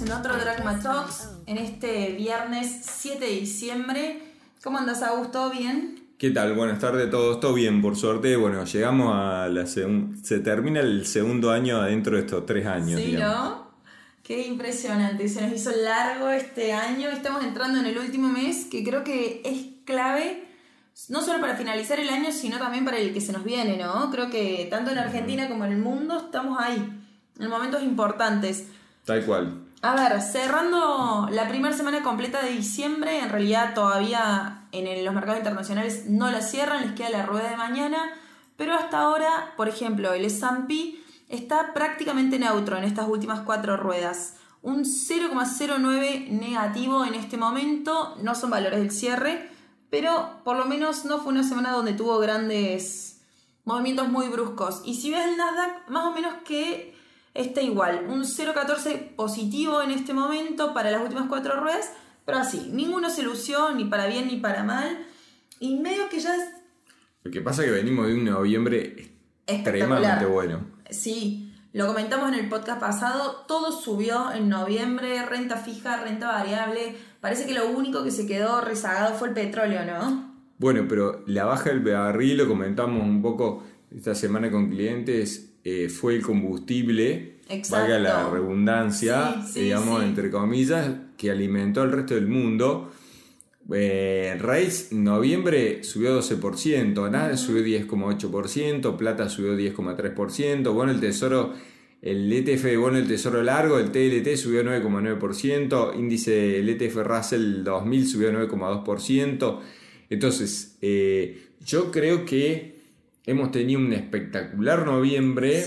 estamos en otro Dragma Talks en este viernes 7 de diciembre. ¿Cómo andas, Augusto? ¿Bien? ¿Qué tal? Buenas tardes a todos. Todo bien, por suerte. Bueno, llegamos a la segunda... Se termina el segundo año adentro de estos tres años. Sí, ¿no? Qué impresionante. Se nos hizo largo este año. Estamos entrando en el último mes que creo que es clave no solo para finalizar el año, sino también para el que se nos viene, ¿no? Creo que tanto en Argentina como en el mundo estamos ahí, en momentos importantes. Tal cual. A ver, cerrando la primera semana completa de diciembre, en realidad todavía en los mercados internacionales no la cierran, les queda la rueda de mañana, pero hasta ahora, por ejemplo, el S&P está prácticamente neutro en estas últimas cuatro ruedas. Un 0,09 negativo en este momento, no son valores del cierre, pero por lo menos no fue una semana donde tuvo grandes movimientos muy bruscos. Y si ves el Nasdaq, más o menos que está igual, un 0,14 positivo en este momento para las últimas cuatro ruedas, pero así, ninguno se lució ni para bien ni para mal, y medio que ya es... Lo que pasa es que venimos de un noviembre extremadamente bueno. Sí, lo comentamos en el podcast pasado, todo subió en noviembre, renta fija, renta variable, parece que lo único que se quedó rezagado fue el petróleo, ¿no? Bueno, pero la baja del barril, lo comentamos un poco esta semana con clientes, eh, fue el combustible, valga la redundancia, digamos, entre comillas, que alimentó al resto del mundo. Eh, Raíz, noviembre subió 12%, nada subió 10,8%, Plata subió 10,3%, bueno, el Tesoro, el ETF de bono el Tesoro Largo, el TLT subió 9,9%, índice el ETF Russell 2000 subió 9,2%. Entonces, eh, yo creo que hemos tenido un espectacular noviembre.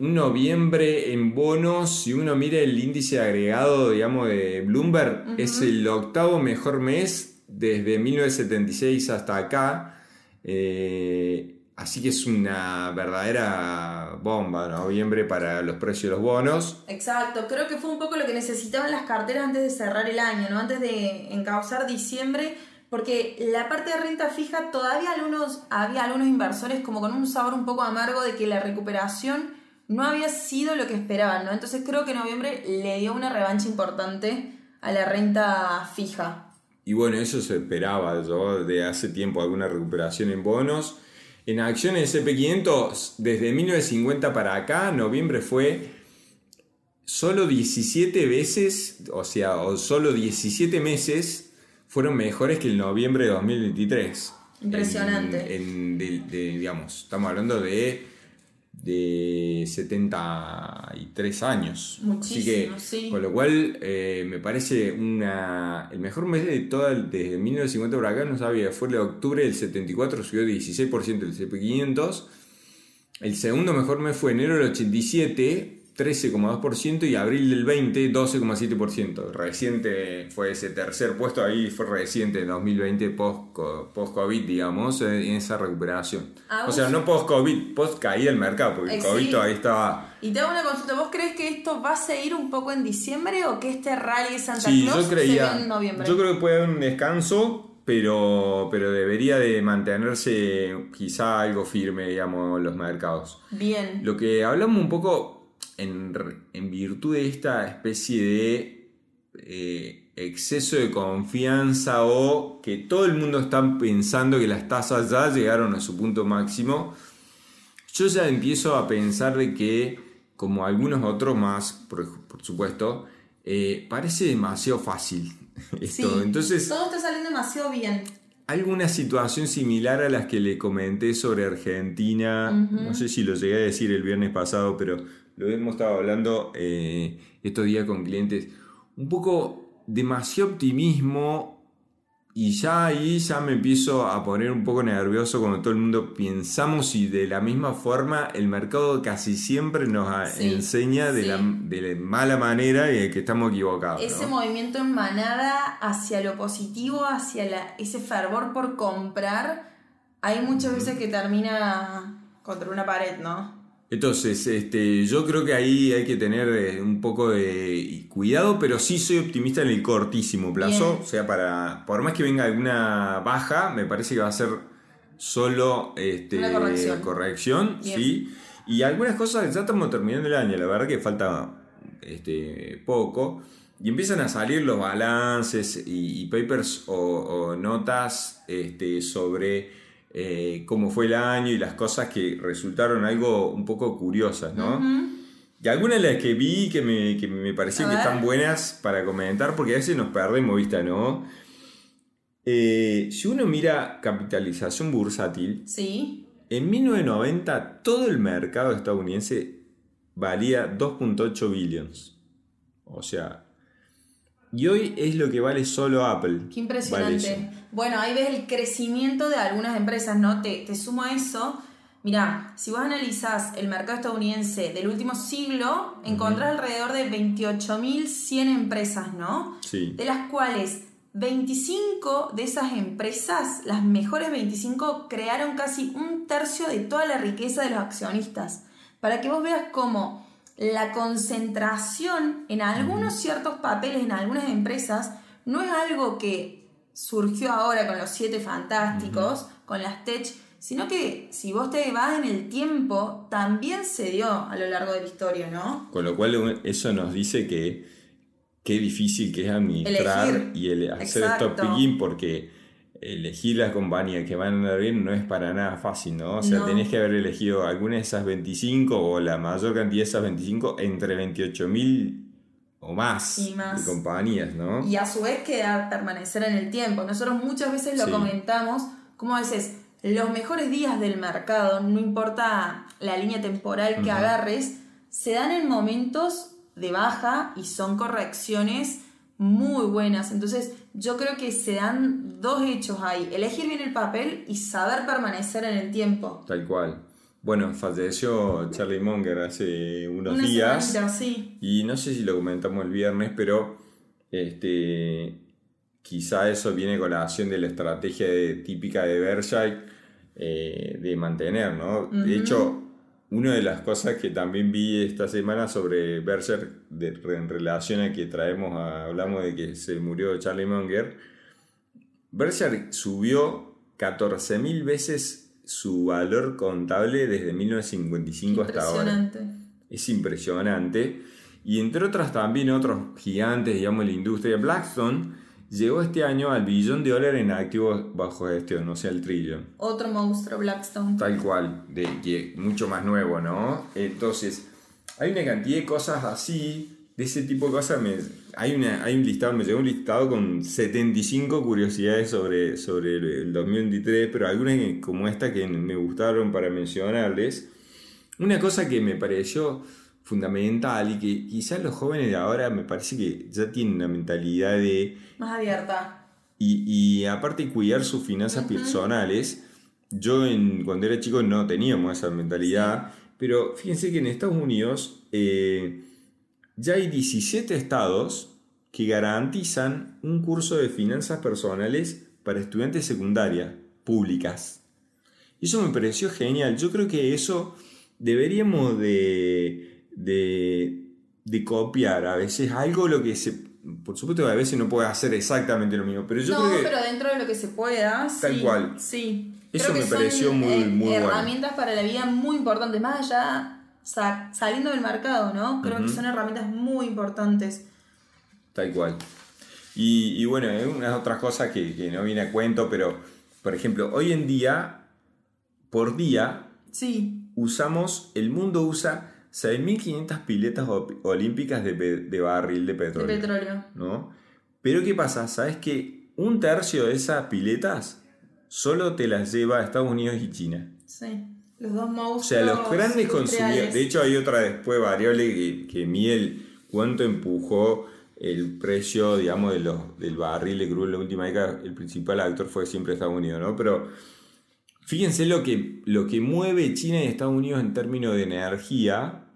Un noviembre en bonos, si uno mira el índice agregado, digamos, de Bloomberg, es el octavo mejor mes desde 1976 hasta acá. Eh, así que es una verdadera bomba, noviembre para los precios de los bonos. Exacto, creo que fue un poco lo que necesitaban las carteras antes de cerrar el año, ¿no? Antes de encauzar diciembre porque la parte de renta fija todavía algunos, había algunos inversores como con un sabor un poco amargo de que la recuperación no había sido lo que esperaban, ¿no? Entonces creo que noviembre le dio una revancha importante a la renta fija. Y bueno, eso se esperaba yo de hace tiempo, alguna recuperación en bonos. En acciones SP500, desde 1950 para acá, noviembre fue solo 17 veces, o sea, solo 17 meses fueron mejores que el noviembre de 2023. Impresionante. En, digamos, estamos hablando de, de 73 años. Muchísimo, Así que, Con lo cual, eh, me parece una, el mejor mes de toda, desde 1950 por acá, no sabía, fue el de octubre del 74, subió 16% el CP500. El segundo mejor mes fue enero del 87, 13,2% y abril del 20, 12,7%. Reciente fue ese tercer puesto, ahí fue reciente, 2020, post-COVID, digamos, en esa recuperación. Ah, o sea, no post-COVID, post-caída del mercado, porque el eh, COVID todavía estaba... Y te hago una consulta, ¿vos crees que esto va a seguir un poco en diciembre o que este rally de Santa Claus yo creía, en noviembre? Yo creo que puede haber un descanso, pero, pero debería de mantenerse quizá algo firme, digamos, los mercados. Bien. Lo que hablamos un poco en, virtud de esta especie de eh, exceso de confianza o que todo el mundo está pensando que las tasas ya llegaron a su punto máximo, yo ya empiezo a pensar de que, como algunos otros más, por, supuesto, eh, parece demasiado fácil esto. Entonces, todo está saliendo demasiado bien. Alguna situación similar a las que le comenté sobre Argentina, no sé si lo llegué a decir el viernes pasado, pero lo hemos estado hablando eh, estos días con clientes, un poco demasiado optimismo y ya ahí ya me empiezo a poner un poco nervioso cuando todo el mundo pensamos y de la misma forma el mercado casi siempre nos enseña de, la, de, mala manera y que estamos equivocados. Ese movimiento en manada hacia lo positivo, hacia la, ese fervor por comprar, hay muchas veces que termina contra una pared, ¿no? Entonces, este, yo creo que ahí hay que tener eh, un poco de cuidado, pero sí soy optimista en el cortísimo plazo. O sea, para. Por más que venga alguna baja, me parece que va a ser solo este, corrección. corrección sí. Y algunas cosas, ya estamos terminando el año, la verdad que falta este, poco. y empiezan a salir los balances y, papers o, notas este, sobre eh, cómo fue el año y las cosas que resultaron algo un poco curiosas, ¿no? Y algunas de las que vi que me, que me parecían que están buenas para comentar, porque a veces nos perdemos vista, ¿no? Eh, si uno mira capitalización bursátil, sí. en 1990 todo el mercado estadounidense valía 2.8 billions. O sea, y hoy es lo que vale solo Apple. Qué impresionante. Bueno, ahí ves el crecimiento de algunas empresas, ¿no? Te, te sumo a eso. Mirá, si vos analizás el mercado estadounidense del último siglo, encontrás alrededor de 28.100 empresas, ¿no? Sí. De las cuales 25 de esas empresas, las mejores 25, crearon casi un tercio de toda la riqueza de los accionistas. Para que vos veas cómo la concentración en algunos ciertos papeles, en algunas empresas, no es algo que surgió ahora con los siete fantásticos, con las tech, sino que si vos te vas en el tiempo, también se dio a lo largo de la historia, ¿no? Con lo cual eso nos dice que qué difícil que es administrar y el, hacer top picking porque elegir las compañías que van a andar bien no es para nada fácil, ¿no? O sea, tenés que haber elegido alguna de esas 25 o la mayor cantidad de esas 25 entre 28 mil o más, de compañías, ¿no? Y a su vez quedar, permanecer en el tiempo. Nosotros muchas veces lo comentamos, como a veces los mejores días del mercado, no importa la línea temporal que agarres, se dan en momentos de baja y son correcciones muy buenas. Entonces yo creo que se dan dos hechos ahí, elegir bien el papel y saber permanecer en el tiempo. Tal cual. Bueno, falleció Charlie Munger hace unos días. sí. Y no sé si lo comentamos el viernes, pero este, quizá eso viene con la acción de la estrategia típica de Berkshire eh, de mantener, ¿no? De hecho, una de las cosas que también vi esta semana sobre Berger, en relación a que traemos, hablamos de que se murió Charlie Munger, Berger subió 14.000 veces su valor contable desde 1955 hasta ahora. Es impresionante. Y entre otras también otros gigantes, digamos, de la industria, Blackstone, llegó este año al billón de dólares en activos bajo gestión, o sea, el trillón. Otro monstruo, Blackstone. Tal cual, de, que mucho más nuevo, ¿no? Entonces, hay una cantidad de cosas así, de ese tipo de cosas. Hay, una, hay un listado, me llegó un listado con 75 curiosidades sobre, sobre el, 2023, pero algunas como esta que me gustaron para mencionarles. Una cosa que me pareció fundamental y que quizás los jóvenes de ahora me parece que ya tienen una mentalidad de... Más abierta. Y, aparte cuidar sus finanzas personales. Yo en, cuando era chico no teníamos esa mentalidad, pero fíjense que en Estados Unidos eh, ya hay 17 estados que garantizan un curso de finanzas personales para estudiantes secundarias públicas. Eso me pareció genial. Yo creo que eso deberíamos de de, copiar a veces algo lo que se... Por supuesto que a veces no puede hacer exactamente lo mismo, pero yo no, creo que... pero dentro de lo que se pueda, tal cual. Sí. Eso me pareció muy, eh, muy herramientas para la vida muy importantes, más allá, saliendo del mercado, ¿no? Creo que son herramientas muy importantes. Tal cual. Y, y bueno, hay unas otras cosas que, que, no viene a cuento, pero, por ejemplo, hoy en día, por día, sí. usamos, el mundo usa 6.500 piletas olímpicas de, barril de petróleo. De petróleo. ¿no? Pero ¿qué pasa? ¿Sabes que un tercio de esas piletas solo te las lleva a Estados Unidos y China? Sí. Los dos monstruos. O sea, los grandes consumidores. De hecho, hay otra después variable que, que miel cuánto empujó el precio, digamos, de los, del barril de crudo en la última década. El principal actor fue siempre Estados Unidos, ¿no? Pero fíjense lo que, lo que mueve China y Estados Unidos en términos de energía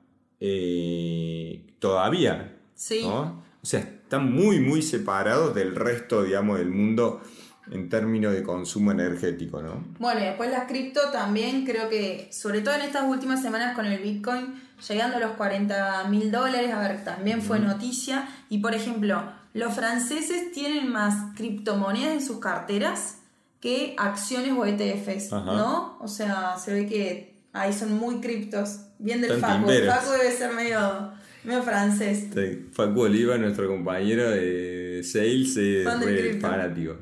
eh, todavía. Sí. O sea, están muy, muy separados del resto, digamos, del mundo en términos de consumo energético, ¿no? Bueno, y después las cripto también creo que, sobre todo en estas últimas semanas con el Bitcoin, llegando a los 40 mil dólares, a ver, también fue noticia. Y por ejemplo, los franceses tienen más criptomonedas en sus carteras que acciones o ETFs, ¿no? O sea, se ve que ahí son muy criptos. Bien del Facu. El Facu debe ser medio, Medio francés. Sí. Facu Oliva, nuestro compañero de sales, es fanático.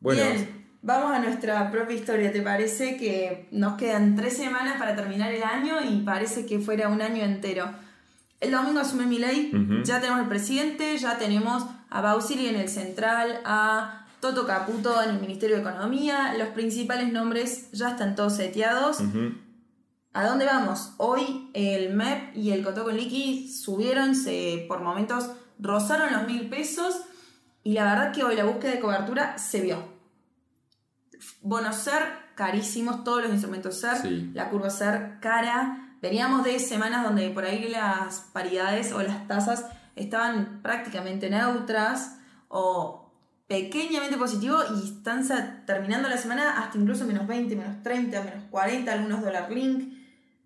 Bueno. Bien, vamos a nuestra propia historia. ¿Te parece que nos quedan tres semanas para terminar el año y parece que fuera un año entero? El domingo asume mi ley, ya tenemos el presidente, ya tenemos a Bausili en el central, a Toto Caputo en el Ministerio de Economía, los principales nombres ya están todos seteados. ¿A dónde vamos? Hoy el MEP y el Cotoco Liqui subieron, se, por momentos rozaron los mil pesos y la verdad que hoy la búsqueda de cobertura se vio. Bonos ser carísimos, todos los instrumentos ser, la curva ser cara. Veníamos de semanas donde por ahí las paridades o las tasas estaban prácticamente neutras o pequeñamente positivo y están terminando la semana hasta incluso menos 20, menos 30, menos 40, algunos dólar link.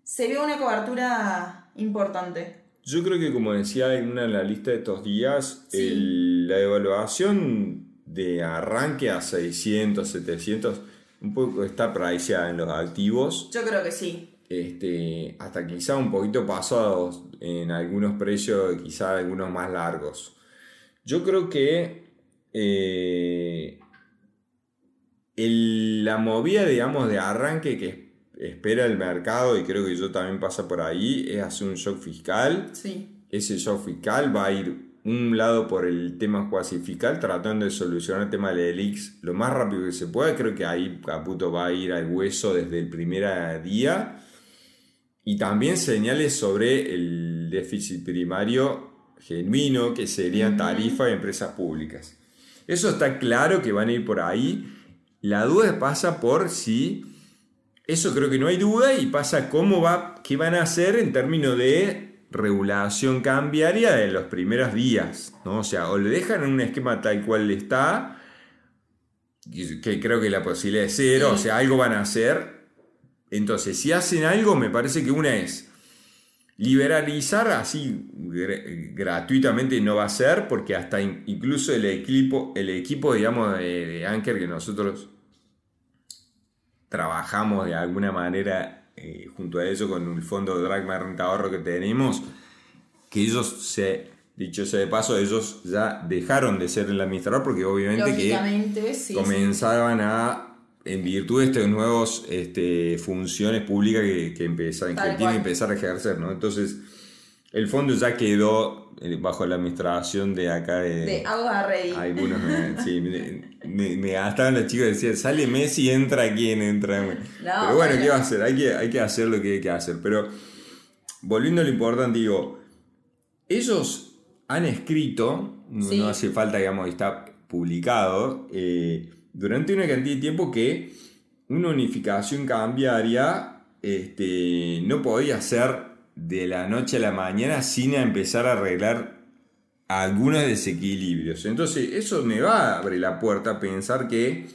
Se ve una cobertura importante. Yo creo que como decía en una de la lista de estos días, la evaluación de arranque a 600, 700, un poco está priceada en los activos. Yo creo que sí. Este, hasta quizá un poquito pasados en algunos precios, quizá algunos más largos. Yo creo que eh, la movida, digamos, de arranque que espera el mercado, y creo que yo también pasa por ahí, es hacer un shock fiscal. Ese shock fiscal va a ir un lado por el tema cuasi fiscal, tratando de solucionar el tema del ELIX lo más rápido que se pueda. Creo que ahí Caputo va a ir al hueso desde el primer día. Y también señales sobre el déficit primario genuino, que serían tarifas y empresas públicas. Eso está claro que van a ir por ahí. La duda pasa por si... Eso creo que no hay duda y pasa cómo va, qué van a hacer en términos de regulación cambiaria de los primeros días. ¿no? O sea, o le dejan en un esquema tal cual está, que creo que la posibilidad es cero, o sea, algo van a hacer. Entonces, si hacen algo, me parece que una es Liberalizar así gratuitamente no va a ser porque hasta incluso el equipo, el equipo digamos, de, Anker que nosotros trabajamos de alguna manera eh, junto a eso con el fondo de Dragma Renta Ahorro que tenemos, que ellos se, dicho sea de paso, ellos ya dejaron de ser el administrador porque obviamente que comenzaban a en virtud de estas nuevas este, funciones públicas que, que, que tienen que empezar a ejercer, ¿no? Entonces, el fondo ya quedó eh, bajo la administración de acá de... De Agua Rey. Algunos me, sí, me, me, gastaban los chicos y decían, sale Messi, entra quien entra. Pero bueno, ¿qué va a hacer? Hay que, hay que hacer lo que hay que hacer. Pero, volviendo a lo importante, digo, ellos han escrito, no, hace falta, digamos, está publicado, eh, durante una cantidad de tiempo que una unificación cambiaria este, no podía ser de la noche a la mañana sin empezar a arreglar algunos desequilibrios. Entonces eso me va a abrir la puerta a pensar que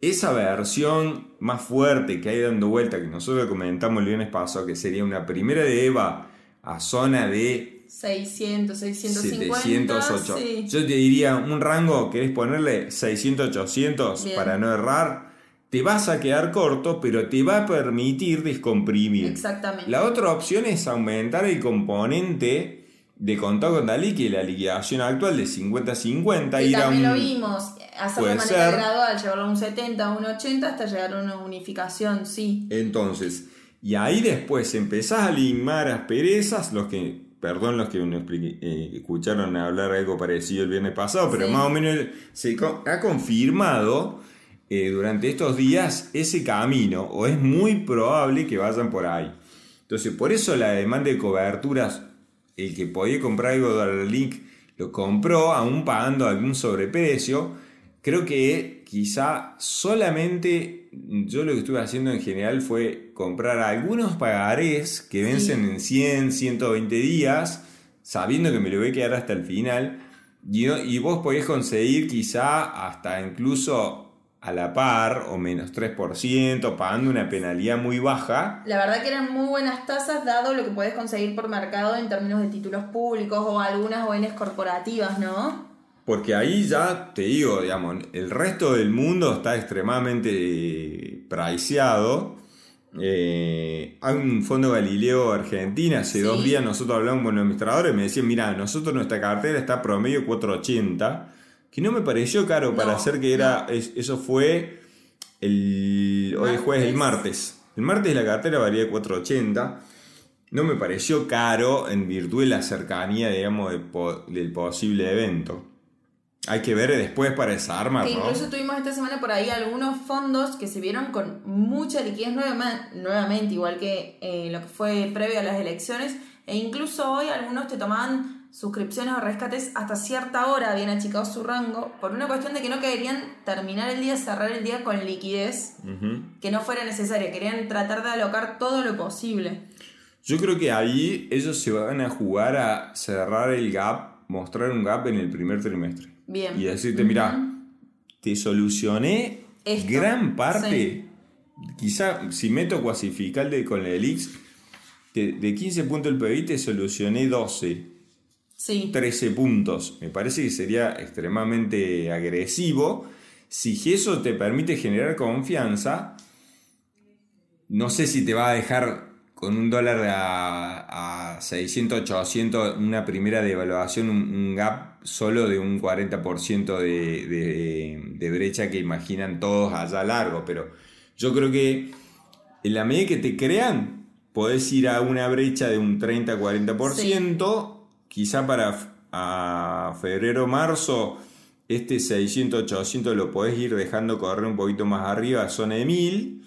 esa versión más fuerte que hay dando vuelta, que nosotros comentamos el viernes pasado, que sería una primera de EVA a zona de 600, 650. 708. Yo te diría un rango, querés ponerle 600, 800 para no errar. Te vas a quedar corto, pero te va a permitir descomprimir. Exactamente. La otra opción es aumentar el componente de contado con Dalí, que la liquidación actual de 50-50. Y también lo vimos, hacer de manera gradual, llevarlo a un 70, a un 80 hasta llegar a una unificación, sí. Entonces, y ahí después empezás a limar asperezas, los que perdón los que eh, escucharon hablar algo parecido el viernes pasado, pero más o menos se ha confirmado eh, durante estos días ese camino, o es muy probable que vayan por ahí. Entonces, por eso la demanda de coberturas, el que podía comprar algo de link lo compró, aún pagando algún sobreprecio. Creo que quizá solamente yo lo que estuve haciendo en general fue comprar algunos pagarés que vencen en 100, 120 días, sabiendo que me lo voy a quedar hasta el final. Y, y vos podés conseguir quizá hasta incluso a la par o menos 3%, pagando una penalidad muy baja. La verdad que eran muy buenas tasas dado lo que podés conseguir por mercado en términos de títulos públicos o algunas ONs corporativas, ¿no? Porque ahí ya te digo, digamos, el resto del mundo está extremadamente priceado Eh, hay un fondo Galileo Argentina, hace dos días nosotros hablamos con los administradores y me decían, mira, nosotros nuestra cartera está promedio 480, que no me pareció caro para hacer que era, eso fue el, hoy es jueves, el martes. El martes la cartera valía 480. No me pareció caro en virtud de la cercanía, digamos, del posible evento. Hay que ver después para esa arma. Que incluso tuvimos esta semana por ahí algunos fondos que se vieron con mucha liquidez nuevamente, igual que eh, lo que fue previo a las elecciones. E incluso hoy algunos te tomaban suscripciones o rescates hasta cierta hora, habían achicado su rango, por una cuestión de que no querían terminar el día, cerrar el día con liquidez, que no fuera necesaria, querían tratar de alocar todo lo posible. Yo creo que ahí ellos se van a jugar a cerrar el gap, mostrar un gap en el primer trimestre. Bien. Y decirte, mira, te solucioné gran parte. Quizá si meto cuasifical de, con la Elix, de, 15 puntos el PBI te solucioné 12. Sí. 13 puntos. Me parece que sería extremadamente agresivo. Si eso te permite generar confianza, no sé si te va a dejar con un dólar a, 600, 800, una primera devaluación, un, gap solo de un 40% de, de, brecha que imaginan todos allá largo. Pero yo creo que en la medida que te crean, podés ir a una brecha de un 30-40%, quizá para a febrero, marzo, este 600, 800 lo podés ir dejando correr un poquito más arriba zona de 1000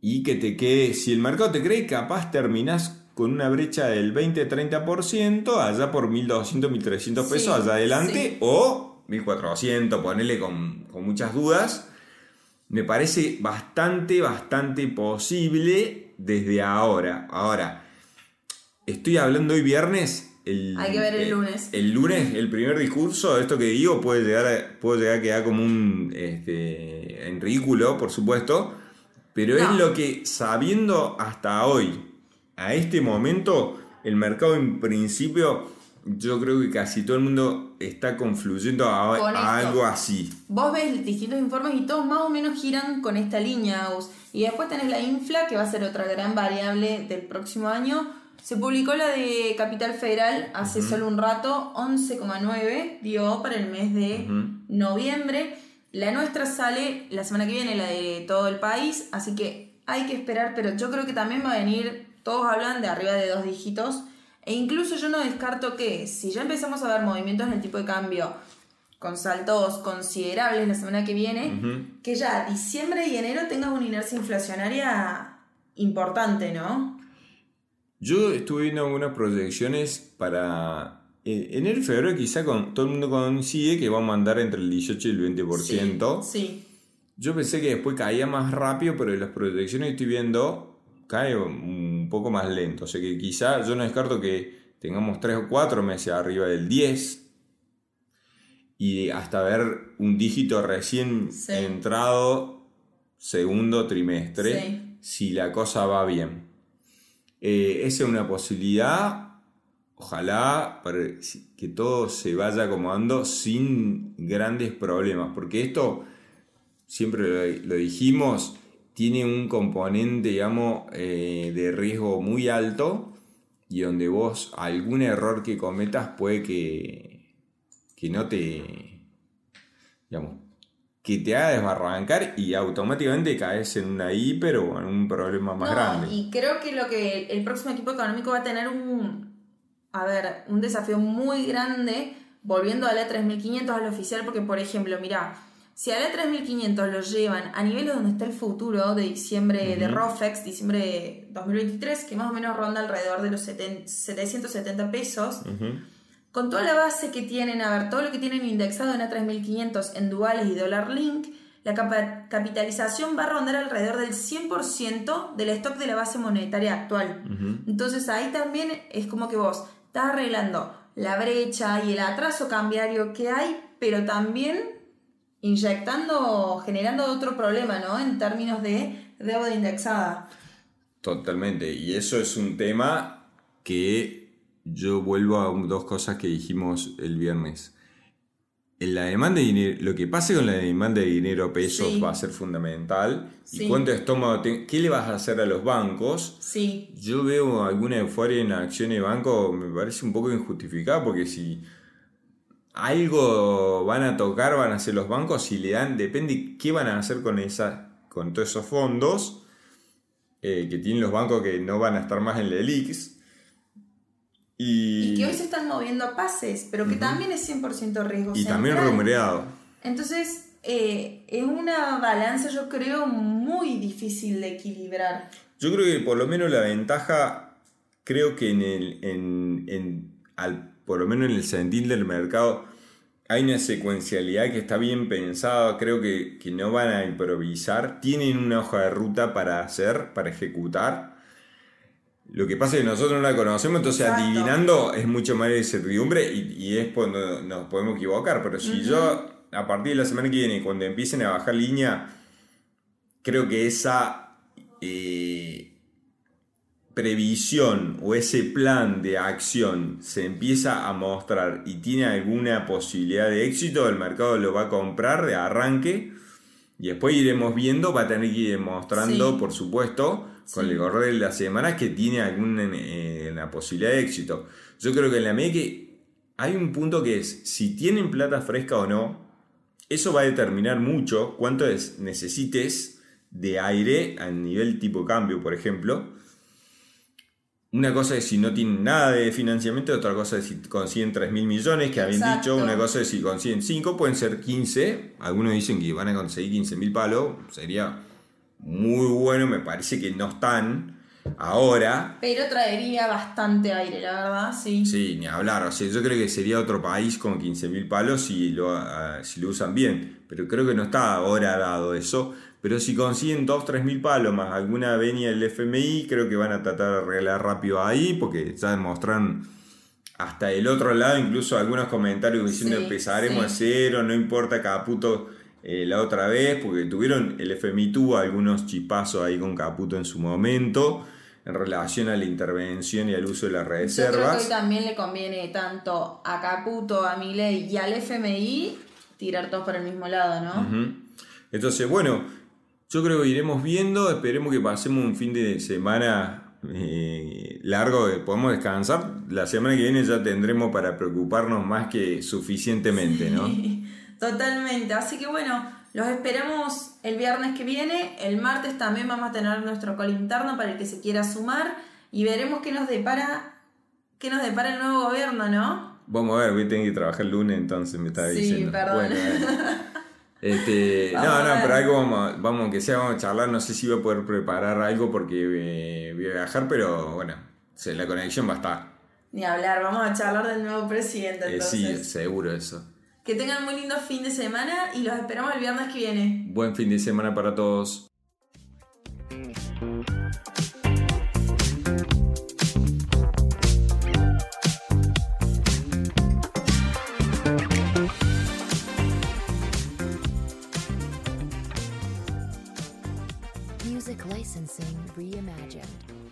y que te quede, si el mercado te cree, capaz terminás con una brecha del 20-30% allá por 1.200, 1.300 pesos allá adelante o 1.400, ponele con, con muchas dudas. Me parece bastante, bastante posible desde ahora. Ahora, estoy hablando hoy viernes. El, Hay que ver el, lunes. El, lunes, el primer discurso, esto que digo, puede llegar a, puede llegar a quedar como un este, en ridículo, por supuesto pero es lo que, sabiendo hasta hoy, a este momento, el mercado en principio, yo creo que casi todo el mundo está confluyendo a, algo así. Vos ves distintos informes y todos más o menos giran con esta línea, Y después tenés la infla, que va a ser otra gran variable del próximo año. Se publicó la de Capital Federal hace solo un rato, 11,9 dio para el mes de noviembre. La nuestra sale la semana que viene, la de todo el país, así que hay que esperar, pero yo creo que también va a venir, todos hablan de arriba de dos dígitos, e incluso yo no descarto que si ya empezamos a ver movimientos en el tipo de cambio con saltos considerables la semana que viene, que ya diciembre y enero tengas una inercia inflacionaria importante, ¿no? Yo estuve viendo algunas proyecciones para enero y febrero quizá con, todo el mundo coincide que vamos a andar entre el 18 y el 20%. Sí, Yo pensé que después caía más rápido, pero en las proyecciones que estoy viendo cae un poco más lento. O sea que quizá yo no descarto que tengamos 3 o 4 meses arriba del 10 y hasta ver un dígito recién entrado segundo trimestre si la cosa va bien. Eh, esa es una posibilidad. Ojalá que todo se vaya acomodando sin grandes problemas, porque esto, siempre lo, dijimos, tiene un componente, digamos, eh, de riesgo muy alto y donde vos algún error que cometas puede que, que no te, digamos, que te haga desbarrancar y automáticamente caes en una hiper o en un problema más grande. Y creo que lo que el próximo equipo económico va a tener un, a ver, un desafío muy grande volviendo a la 3500 al oficial, porque por ejemplo, mira, si a la 3500 lo llevan a niveles donde está el futuro de diciembre de ROFEX, diciembre de 2023, que más o menos ronda alrededor de los 770 pesos, con toda la base que tienen, a ver, todo lo que tienen indexado en A3500 en duales y dólar link, la capitalización va a rondar alrededor del 100% del stock de la base monetaria actual. Entonces ahí también es como que vos estás arreglando la brecha y el atraso cambiario que hay, pero también inyectando, generando otro problema, ¿no? En términos de deuda indexada. Totalmente, y eso es un tema que yo vuelvo a dos cosas que dijimos el viernes. la demanda de dinero, lo que pase con la demanda de dinero a pesos va a ser fundamental. ¿Y cuánto estómago ¿Qué le vas a hacer a los bancos? Sí. Yo veo alguna euforia en acciones de banco, me parece un poco injustificada porque si algo van a tocar, van a hacer los bancos, si le dan, depende qué van a hacer con, esa, con todos esos fondos eh, que tienen los bancos que no van a estar más en la ELIX y, que hoy se están moviendo a pases, pero que también es 100% riesgo. Y también rumoreado. Entonces, eh, es una balanza, yo creo, muy difícil de equilibrar. Yo creo que por lo menos la ventaja, creo que en el, en, al, por lo menos en el sentir del mercado, hay una secuencialidad que está bien pensada, creo que, que no van a improvisar, tienen una hoja de ruta para hacer, para ejecutar lo que pasa es que nosotros no la conocemos, entonces adivinando es mucho más de incertidumbre y, es cuando nos podemos equivocar. Pero si yo, a partir de la semana que viene, cuando empiecen a bajar línea, creo que esa eh, previsión o ese plan de acción se empieza a mostrar y tiene alguna posibilidad de éxito, el mercado lo va a comprar de arranque y después iremos viendo, va a tener que ir demostrando, por supuesto con el correr de las semanas que tiene alguna eh, posibilidad de éxito. Yo creo que en la que hay un punto que es, si tienen plata fresca o no, eso va a determinar mucho cuánto es, necesites de aire a nivel tipo cambio, por ejemplo. Una cosa es si no tienen nada de financiamiento, otra cosa es si consiguen 3 mil millones, que habían dicho, una cosa es si consiguen 5, pueden ser 15, algunos dicen que van a conseguir 15 mil palos, sería muy bueno, me parece que no están ahora. Pero traería bastante aire, la verdad, sí. Sí, ni hablar, o sea, yo creo que sería otro país con 15.000 palos si lo, ah, si lo usan bien, pero creo que no está ahora dado eso. Pero si consiguen 2, 3 mil palos más alguna venia del FMI, creo que van a tratar de arreglar rápido ahí, porque ya demostraron hasta el otro lado, incluso algunos comentarios diciendo empezaremos a cero, no importa Caputo eh, la otra vez, porque tuvieron, el FMI tuvo algunos chipazos ahí con Caputo en su momento en relación a la intervención y al uso de las reservas. Yo creo que hoy también le conviene tanto a Caputo, a Milei y al FMI tirar todos para el mismo lado, ¿no? Entonces, bueno, yo creo que iremos viendo, esperemos que pasemos un fin de semana eh, largo, podemos descansar. La semana que viene ya tendremos para preocuparnos más que suficientemente, ¿no? Totalmente. Así que bueno, los esperamos el viernes que viene. El martes también vamos a tener nuestro call interno para el que se quiera sumar y veremos qué nos depara, qué nos depara el nuevo gobierno, ¿no? Vamos a ver, voy a tener que trabajar el lunes, entonces me está diciendo. Sí, perdón. este, no, no, pero algo vamos, vamos, aunque sea, vamos a charlar. No sé si voy a poder preparar algo porque eh, voy a viajar, pero bueno, la conexión va a estar. Ni hablar, vamos a charlar del nuevo presidente. Eh, sí, seguro eso. Que tengan muy lindo fin de semana y los esperamos el viernes que viene. Buen fin de semana para todos. Music licensing reimagined.